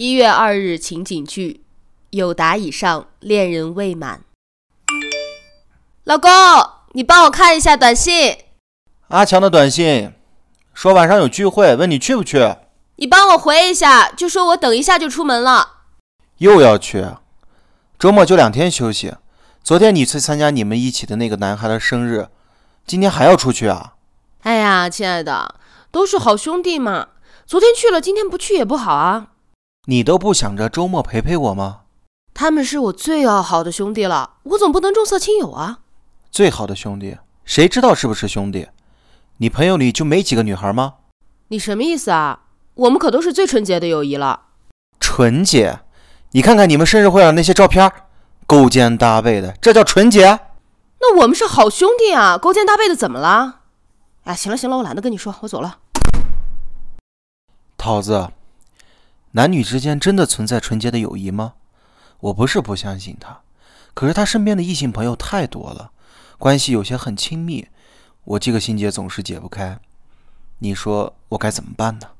一月二日情景剧，有答以上，恋人未满。老公，你帮我看一下短信。阿强的短信说晚上有聚会，问你去不去。你帮我回一下，就说我等一下就出门了。又要去？周末就两天休息。昨天你去参加你们一起的那个男孩的生日，今天还要出去啊？哎呀，亲爱的，都是好兄弟嘛。昨天去了，今天不去也不好啊。你都不想着周末陪陪我吗？他们是我最要好的兄弟了，我总不能重色轻友啊。最好的兄弟，谁知道是不是兄弟？你朋友里就没几个女孩吗？你什么意思啊？我们可都是最纯洁的友谊了。纯洁？你看看你们生日会上那些照片，勾肩搭背的，这叫纯洁？那我们是好兄弟啊，勾肩搭背的怎么了？哎，行了行了，我懒得跟你说，我走了。桃子。男女之间真的存在纯洁的友谊吗？我不是不相信他，可是他身边的异性朋友太多了，关系有些很亲密，我这个心结总是解不开。你说我该怎么办呢？